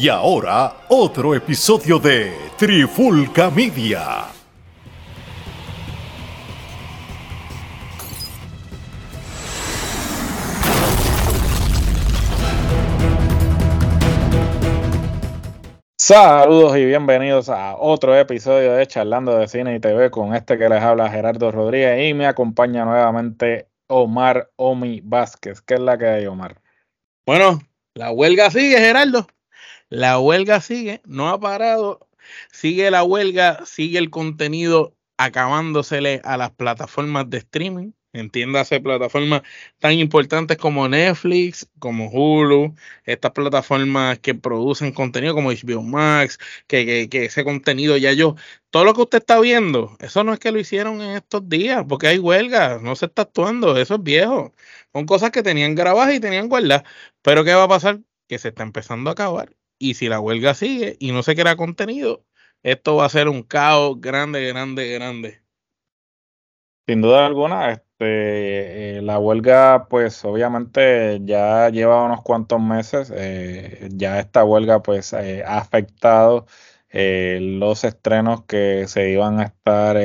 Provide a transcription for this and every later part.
Y ahora, otro episodio de Trifulca Media. Saludos y bienvenidos a otro episodio de Charlando de Cine y TV con este que les habla Gerardo Rodríguez y me acompaña nuevamente Omar Omi Vázquez. ¿Qué es la que hay, Omar? Bueno, la huelga sigue, Gerardo. La huelga sigue, no ha parado. Sigue la huelga, sigue el contenido acabándosele a las plataformas de streaming. Entiéndase plataformas tan importantes como Netflix, como Hulu, estas plataformas que producen contenido como HBO Max, que, ese contenido ya yo, todo lo que usted está viendo, eso no es que lo hicieron en estos días, porque hay huelga, no se está actuando, eso es viejo. Son cosas que tenían grabadas y tenían guardadas. Pero ¿qué va a pasar? Que se está empezando a acabar. Y si la huelga sigue y no se crea contenido, esto va a ser un caos grande, grande, grande. Sin duda alguna, este, eh, la huelga, pues obviamente ya lleva unos cuantos meses. Eh, ya esta huelga, pues, eh, ha afectado los estrenos que se iban a estar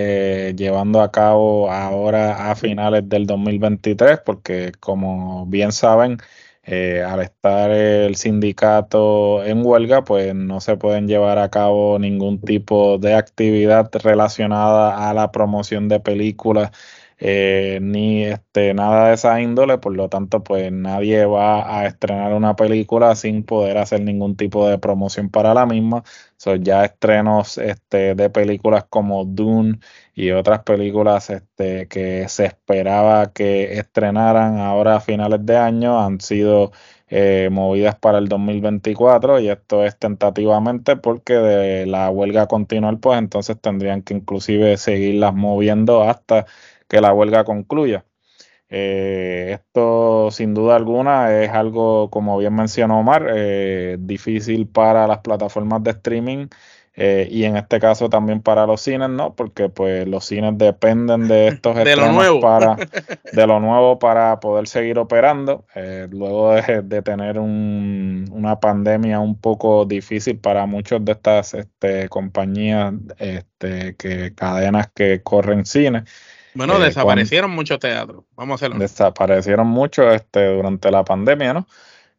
llevando a cabo ahora a finales del 2023, porque como bien saben, al estar el sindicato en huelga, pues no se pueden llevar a cabo ningún tipo de actividad relacionada a la promoción de películas eh, ni este, nada de esa índole, por lo tanto, pues nadie va a estrenar una película sin poder hacer ningún tipo de promoción para la misma. son ya estrenos este, de películas como Dune y otras películas este, que se esperaba que estrenaran ahora a finales de año han sido eh, movidas para el 2024 y esto es tentativamente porque de la huelga continuar pues entonces tendrían que inclusive seguirlas moviendo hasta que la huelga concluya. Eh, esto sin duda alguna es algo, como bien mencionó Omar, eh, difícil para las plataformas de streaming eh, y en este caso también para los cines, ¿no? Porque pues los cines dependen de estos de lo nuevo. para de lo nuevo para poder seguir operando. luego de, tener una pandemia un poco difícil para muchas de estas este, compañías, este, que cadenas que corren cines. Bueno, eh, desaparecieron muchos teatros, vamos a hacerlo. Desaparecieron muchos este, durante la pandemia, ¿no?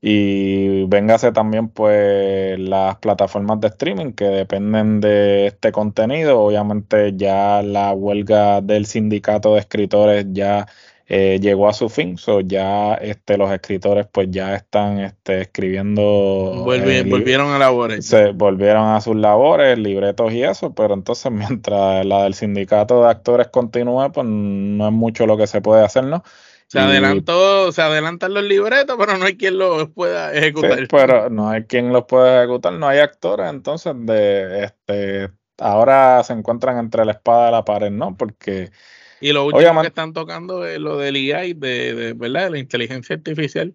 Y véngase también pues las plataformas de streaming que dependen de este contenido. Obviamente ya la huelga del sindicato de escritores ya eh, llegó a su fin. So ya este, los escritores pues ya están este, escribiendo. volvieron a labores. Se volvieron a sus labores, libretos y eso, pero entonces mientras la del sindicato de actores continúe, pues no es mucho lo que se puede hacer, ¿no? Se adelantó, se adelantan los libretos, pero no hay quien los pueda ejecutar. pero no hay quien los pueda ejecutar, no hay actores, entonces de este ahora se encuentran entre la espada y la pared, ¿no? Porque y lo último que están tocando es lo del AI, de, de ¿verdad? De la inteligencia artificial.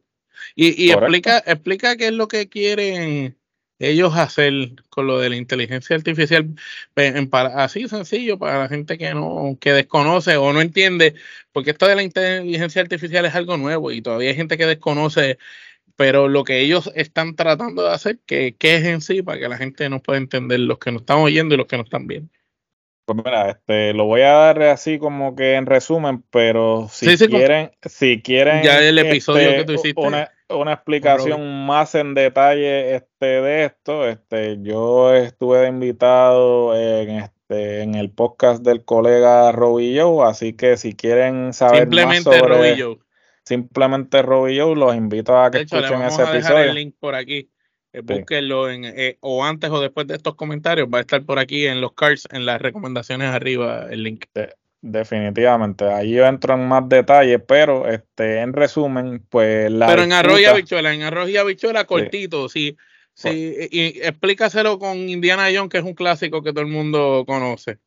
Y, y explica, explica qué es lo que quieren ellos hacer con lo de la inteligencia artificial, así sencillo para la gente que no, que desconoce o no entiende, porque esto de la inteligencia artificial es algo nuevo y todavía hay gente que desconoce, pero lo que ellos están tratando de hacer, que, que es en sí, para que la gente nos pueda entender, los que nos están oyendo y los que nos están viendo. Pues mira, este, lo voy a dar así como que en resumen, pero si quieren, si quieren ya el episodio este, que tú hiciste, una, explicación más en detalle este, de esto, este, yo estuve de invitado en este, en el podcast del colega Robillo, así que si quieren saber simplemente más sobre simplemente Robillo, los invito a que escuchen ese episodio. el link por aquí. Eh, búsquenlo en, eh, o antes o después de estos comentarios. Va a estar por aquí en los cards, en las recomendaciones arriba, el link. definitivamente. Ahí yo entro en más detalle, pero este en resumen, pues la. Pero en arroz y habichuela, en arroz y habichuela cortito, sí. sí, y explícaselo con Indiana Jones, que es un clásico que todo el mundo conoce.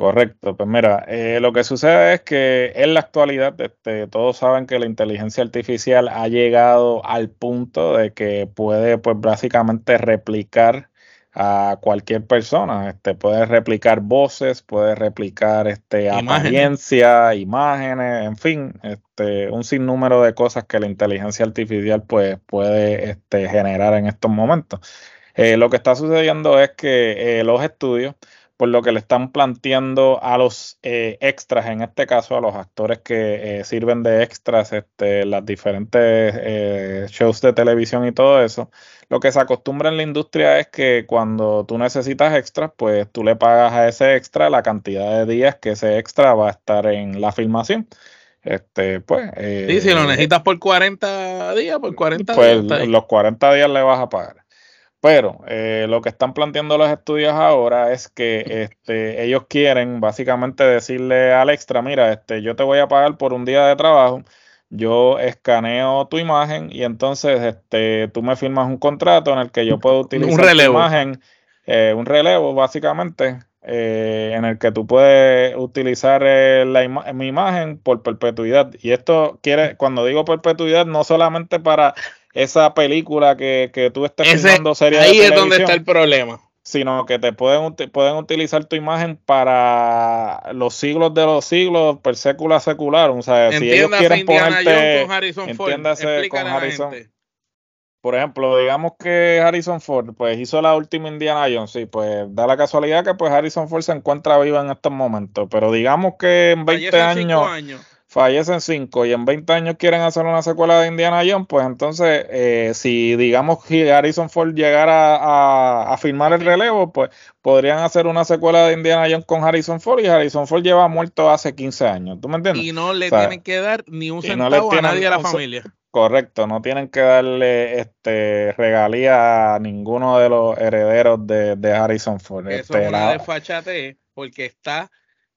Correcto, pues mira, eh, lo que sucede es que en la actualidad este, todos saben que la inteligencia artificial ha llegado al punto de que puede pues básicamente replicar a cualquier persona, este, puede replicar voces, puede replicar este, apariencia, imágenes, en fin, este, un sinnúmero de cosas que la inteligencia artificial pues, puede este, generar en estos momentos. Eh, lo que está sucediendo es que los estudios por lo que le están planteando a los eh, extras, en este caso a los actores que eh, sirven de extras este, las diferentes eh, shows de televisión y todo eso. Lo que se acostumbra en la industria es que cuando tú necesitas extras, pues tú le pagas a ese extra la cantidad de días que ese extra va a estar en la filmación. Este, pues. sí, si lo necesitas por 40 días, por 40 pues los 40 días le vas a pagar. Pero eh, lo que están planteando los estudios ahora es que este, ellos quieren básicamente decirle al extra, mira, este, yo te voy a pagar por un día de trabajo, yo escaneo tu imagen y entonces este, tú me firmas un contrato en el que yo puedo utilizar tu imagen, eh, un relevo básicamente, eh, en el que tú puedes utilizar mi imagen por perpetuidad. Y esto quiere, cuando digo perpetuidad, no solamente para esa película que, que tú estés filmando serie Ahí es donde está el problema. Sino que te pueden, pueden utilizar tu imagen para los siglos de los siglos, per sécula secular. O sea, si ellos quieren ponerte. Con Harrison Ford. con Harrison. Por ejemplo, digamos que Harrison Ford pues hizo la última Indiana Jones, sí, pues da la casualidad que pues Harrison Ford se encuentra vivo en estos momentos, pero digamos que en 20 años, años fallecen cinco y en 20 años quieren hacer una secuela de Indiana Jones, pues entonces, eh, si digamos que Harrison Ford llegara a, a, firmar el relevo, pues podrían hacer una secuela de Indiana Jones con Harrison Ford y Harrison Ford lleva muerto hace 15 años, ¿tú me entiendes? Y no le tienen que dar ni un centavo a nadie de la familia. Correcto, no tienen que darle este regalía a ninguno de los herederos de, de Harrison Ford. Eso este, es una desfachate porque está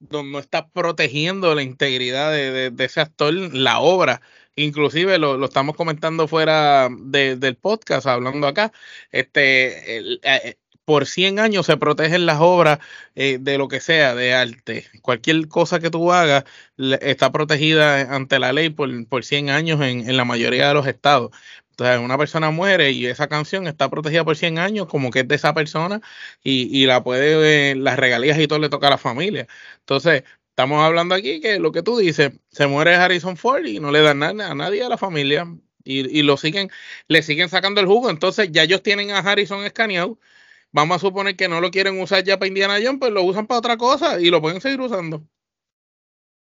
no está protegiendo la integridad de, ese actor, la obra. Inclusive lo, estamos comentando fuera del podcast, hablando acá. Este, eh, eh, por 100 años se protegen las obras eh, de lo que sea, de arte. Cualquier cosa que tú hagas está protegida ante la ley por, por 100 años en, en, la mayoría de los estados. Entonces, una persona muere y esa canción está protegida por 100 años, como que es de esa persona, y, y la puede, las regalías y todo le toca a la familia. Entonces, estamos hablando aquí que lo que tú dices, se muere Harrison Ford y no le dan nada a nadie a la familia, y, y, lo siguen, le siguen sacando el jugo. Entonces, ya ellos tienen a Harrison escaneado. Vamos a suponer que no lo quieren usar ya para Indiana Jones, pues lo usan para otra cosa y lo pueden seguir usando.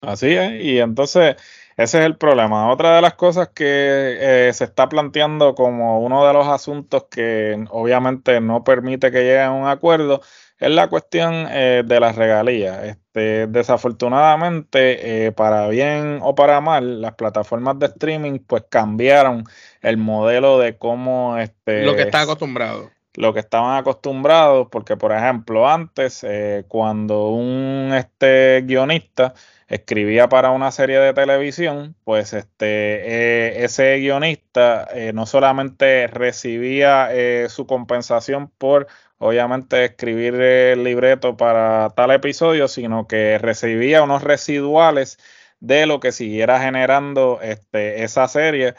Así es, y entonces ese es el problema. Otra de las cosas que eh, se está planteando como uno de los asuntos que obviamente no permite que lleguen a un acuerdo es la cuestión eh, de las regalías. Este, desafortunadamente, eh, para bien o para mal, las plataformas de streaming pues cambiaron el modelo de cómo este, lo que está acostumbrado lo que estaban acostumbrados, porque por ejemplo antes, cuando un este, guionista escribía para una serie de televisión, pues este, eh, ese guionista eh, no solamente recibía eh, su compensación por, obviamente, escribir el libreto para tal episodio, sino que recibía unos residuales de lo que siguiera generando este, esa serie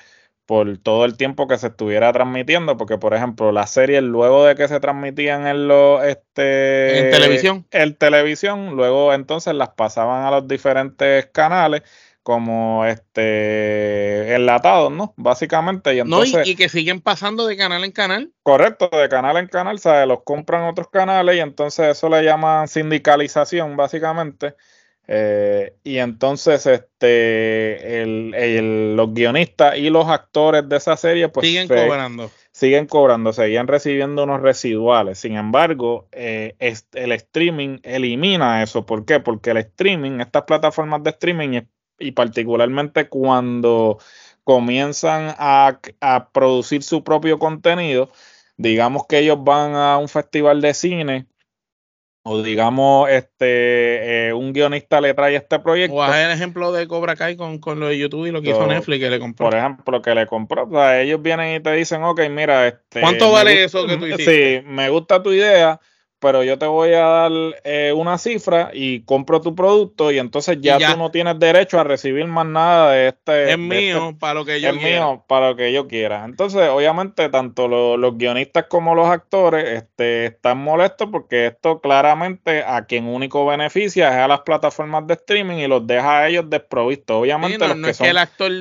por todo el tiempo que se estuviera transmitiendo, porque por ejemplo las series luego de que se transmitían en los este en televisión, en televisión, luego entonces las pasaban a los diferentes canales como este enlatados, ¿no? Básicamente. Y entonces, no, y, que siguen pasando de canal en canal. Correcto, de canal en canal, ¿sabes? Los compran otros canales y entonces eso le llaman sindicalización, básicamente. Eh, y entonces este el, los guionistas y los actores de esa serie pues siguen cobrando. Siguen cobrando, seguían recibiendo unos residuales. Sin embargo, eh, el streaming elimina eso. ¿Por qué? Porque el streaming, estas plataformas de streaming y particularmente cuando comienzan a, a producir su propio contenido, digamos que ellos van a un festival de cine o digamos, este, eh, un guionista le trae este proyecto. O el ejemplo de Cobra Kai con, con lo de YouTube y lo que hizo Netflix que le compró. Por ejemplo, que le compró. O sea, ellos vienen y te dicen, ok, mira, este. ¿Cuánto vale eso que tú hiciste? Sí, me gusta tu idea, pero yo te voy a dar eh, una cifra y compro tu producto y entonces ya, tú no tienes derecho a recibir más nada de este. Es este mío para lo que yo es mío para lo que yo quiera. Entonces, obviamente, tanto los guionistas como los actores este, están molestos porque esto claramente a quien único beneficia es a las plataformas de streaming y los deja a ellos desprovistos. Obviamente, no, es que el actor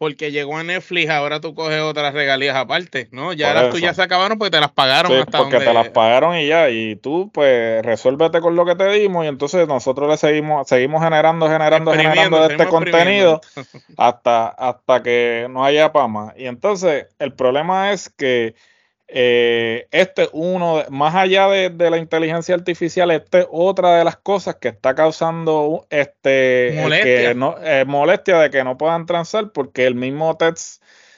porque llegó a Netflix, ahora tú coges otras regalías aparte, ¿no? Ya las tuyas se acabaron porque te las pagaron sí, porque te las pagaron y ya, y tú pues resuélvete con lo que te dimos y entonces nosotros le seguimos seguimos generando, generando, generando de este contenido hasta, hasta que no haya pama. Y entonces el problema es que eh, este uno, más allá de, la inteligencia artificial, este es otra de las cosas que está causando este molestia. no, eh, molestia de que no puedan transar, porque el mismo Ted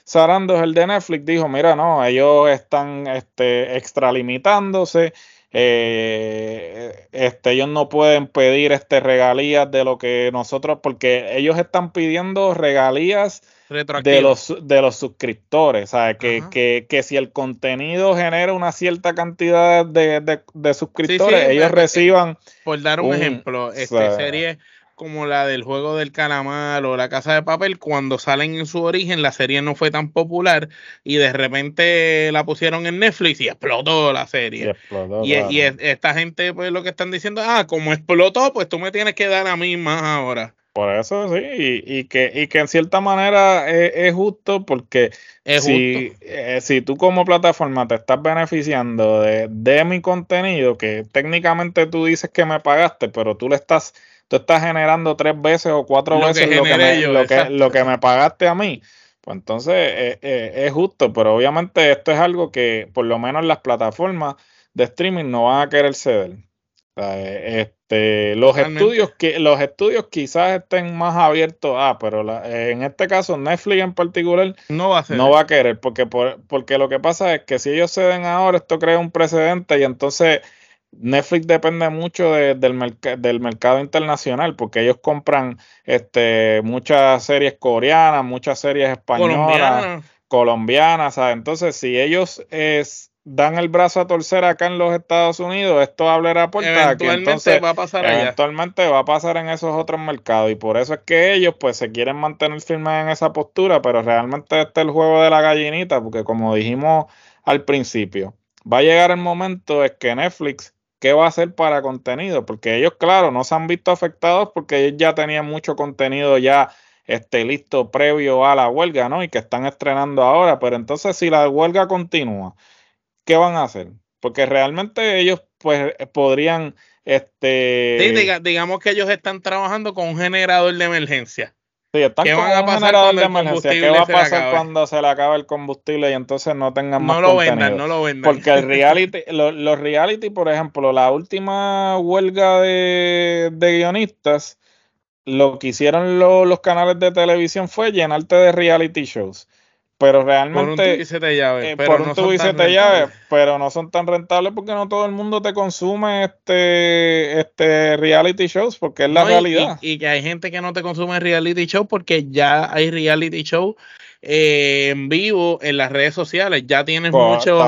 Sarandos, el de Netflix, dijo, mira, no, ellos están este, extralimitándose, eh, este, ellos no pueden pedir este, regalías de lo que nosotros, porque ellos están pidiendo regalías de los, de los suscriptores. ¿sabes? Que, que, que, si el contenido genera una cierta cantidad de, de, suscriptores, ellos reciban. Por dar un, ejemplo, este, serie como la del juego del calamar o la casa de papel, cuando salen en su origen, la serie no fue tan popular y de repente la pusieron en Netflix y explotó la serie. Y, y, esta gente, pues lo que están diciendo, ah, como explotó, pues tú me tienes que dar a mí más ahora. Por eso sí, y, que, y que en cierta manera es, justo porque si, eh, si tú como plataforma te estás beneficiando de, mi contenido, que técnicamente tú dices que me pagaste, pero tú le estás, tú estás generando tres veces o cuatro veces lo, que me, lo, que, lo que me pagaste a mí, pues entonces eh, eh, es justo, pero obviamente esto es algo que por lo menos las plataformas de streaming no van a querer ceder. Este, los estudios que los estudios quizás estén más abiertos a, pero en este caso Netflix en particular no va a, no va a querer porque porque lo que pasa es que si ellos ceden ahora esto crea un precedente y entonces Netflix depende mucho del, del mercado internacional porque ellos compran este muchas series coreanas, muchas series españolas, colombianas, entonces si ellos es dan el brazo a torcer acá en los Estados Unidos, esto hablará por que entonces va a pasar eventualmente va a pasar en esos otros mercados y por eso es que ellos pues se quieren mantener firmes en esa postura, pero realmente este es el juego de la gallinita, porque como dijimos al principio, va a llegar el momento es que Netflix ¿qué va a hacer para contenido? Porque ellos, claro, no se han visto afectados porque ellos ya tenían mucho contenido ya este, listo previo a la huelga, ¿no? Y que están estrenando ahora, pero entonces si la huelga continúa, ¿qué van a hacer? Porque realmente ellos pues podrían, este... digamos que ellos están trabajando con un generador de emergencia. Sí, están con van a un generador de emergencia. ¿Qué va a pasar cuando se le acabe el combustible y entonces no tengan más No lo vendan, no lo vendan. Porque el reality, los reality, por ejemplo, la última huelga de, guionistas, lo que hicieron los canales de televisión fue llenarte de reality shows pero realmente por un tubo y llave, eh, pero no son llave, pero no son tan rentables porque no todo el mundo te consume este este reality shows porque es la realidad. y, que hay gente que no te consume reality shows porque ya hay reality shows eh, en vivo en las redes sociales. Ya tienes pues, muchos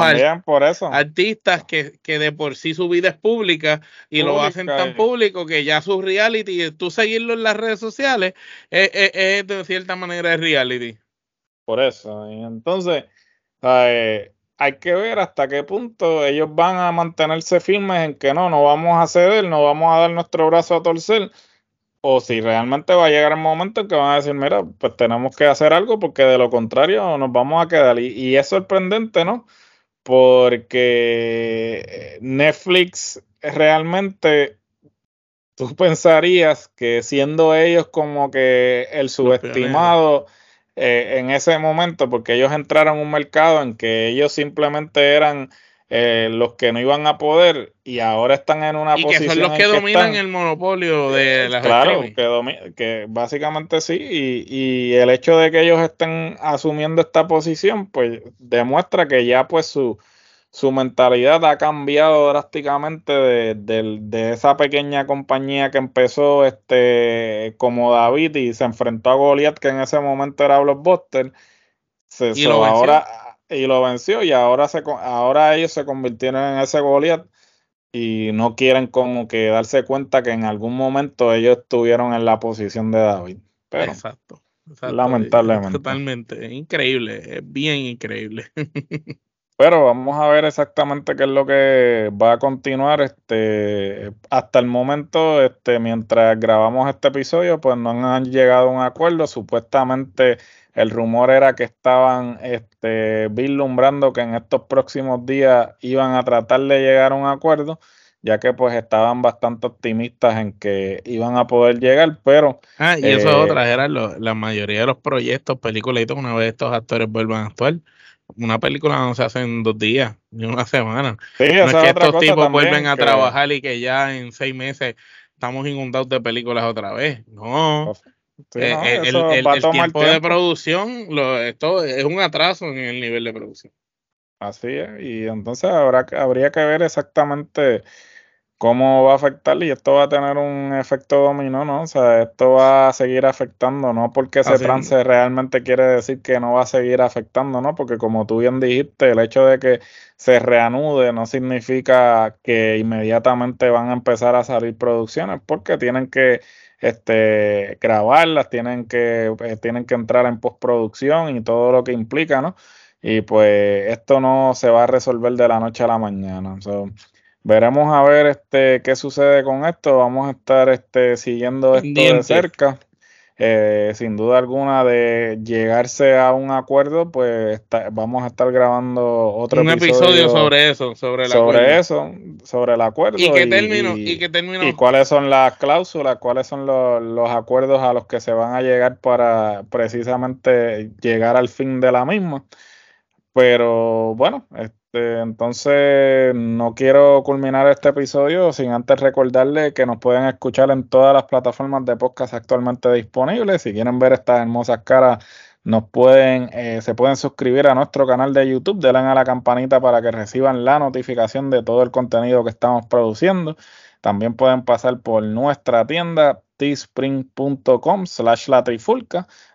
artistas que, que, de por sí su vida es pública y lo hacen tan público que ya su reality tú seguirlo en las redes sociales es, es de cierta manera es reality por eso. Y entonces, hay que ver hasta qué punto ellos van a mantenerse firmes en que no, no vamos a ceder, no vamos a dar nuestro brazo a torcer. O si realmente va a llegar el momento en que van a decir, mira, pues tenemos que hacer algo porque de lo contrario nos vamos a quedar. Y, y es sorprendente, ¿no? Porque Netflix realmente tú pensarías que siendo ellos como que el subestimado eh, en ese momento porque ellos entraron a un mercado en que ellos simplemente eran eh, los que no iban a poder y ahora están en una posición. Y que son los que dominan el monopolio de las Claro, que, que, básicamente sí, y, y, el hecho de que ellos estén asumiendo esta posición, pues demuestra que ya pues su, su mentalidad ha cambiado drásticamente de, esa pequeña compañía que empezó este como David y se enfrentó a Goliath, que en ese momento era Blockbuster. Se, y, lo ahora, y lo venció y ahora, se, ahora ellos se convirtieron en ese Goliath y no quieren como que darse cuenta que en algún momento ellos estuvieron en la posición de David. Pero, exacto, Lamentablemente. Totalmente, increíble, es bien increíble. Pero vamos a ver exactamente qué es lo que va a continuar. Este, hasta el momento, este, mientras grabamos este episodio, pues no han llegado a un acuerdo. Supuestamente el rumor era que estaban este, vislumbrando que en estos próximos días iban a tratar de llegar a un acuerdo, ya que pues estaban bastante optimistas en que iban a poder llegar, pero... Ah, y eso es eh, otra, era la mayoría de los proyectos, películas, una vez estos actores vuelvan a actuar, una película no se hace en dos días, ni una semana. no es que estos tipos vuelven a trabajar y que ya en seis meses estamos inundados de películas otra vez. No. Eh, el, tiempo, de producción, lo, esto es un atraso en el nivel de producción. Así es, y entonces habrá, habría que ver exactamente cómo va a afectar y esto va a tener un efecto dominó, ¿no? O sea, esto va a seguir afectando, no porque ese trance realmente quiere decir que no va a seguir afectando, ¿no? Porque como tú bien dijiste, el hecho de que se reanude no significa que inmediatamente van a empezar a salir producciones, porque tienen que este, grabarlas, tienen que, eh, tienen que entrar en postproducción y todo lo que implica, ¿no? Y pues esto no se va a resolver de la noche a la mañana. Veremos a ver este qué sucede con esto. Vamos a estar este, siguiendo esto de cerca. Eh, sin duda alguna de llegarse a un acuerdo, pues vamos a estar grabando otro un episodio, sobre eso, sobre el sobre eso, sobre el acuerdo y qué término y, qué y cuáles son las cláusulas, cuáles son los, los acuerdos a los que se van a llegar para precisamente llegar al fin de la misma. Pero bueno, este, entonces no quiero culminar este episodio sin antes recordarle que nos pueden escuchar en todas las plataformas de podcast actualmente disponibles. Si quieren ver estas hermosas caras, nos pueden, eh, se pueden suscribir a nuestro canal de YouTube, denle a la campanita para que reciban la notificación de todo el contenido que estamos produciendo. También pueden pasar por nuestra tienda teespring.com slash la.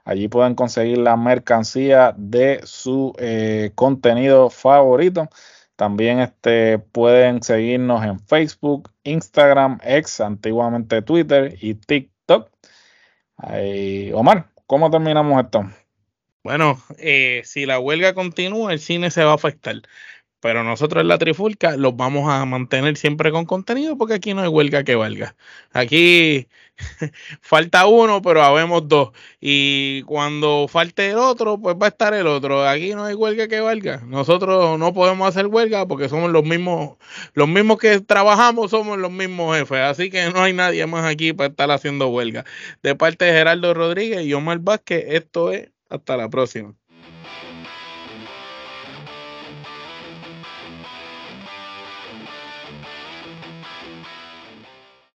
Allí pueden conseguir la mercancía de su eh, contenido favorito. También este, pueden seguirnos en Facebook, Instagram, ex, antiguamente Twitter y TikTok. Omar, ¿cómo terminamos esto? Bueno, eh, si la huelga continúa, el cine se va a afectar. Pero nosotros en la Trifulca los vamos a mantener siempre con contenido porque aquí no hay huelga que valga. Aquí falta uno, pero habemos dos. Y cuando falte el otro, pues va a estar el otro. Aquí no hay huelga que valga. Nosotros no podemos hacer huelga porque somos los mismos, los mismos que trabajamos, somos los mismos jefes. Así que no hay nadie más aquí para estar haciendo huelga. De parte de Gerardo Rodríguez y Omar Vázquez, esto es hasta la próxima.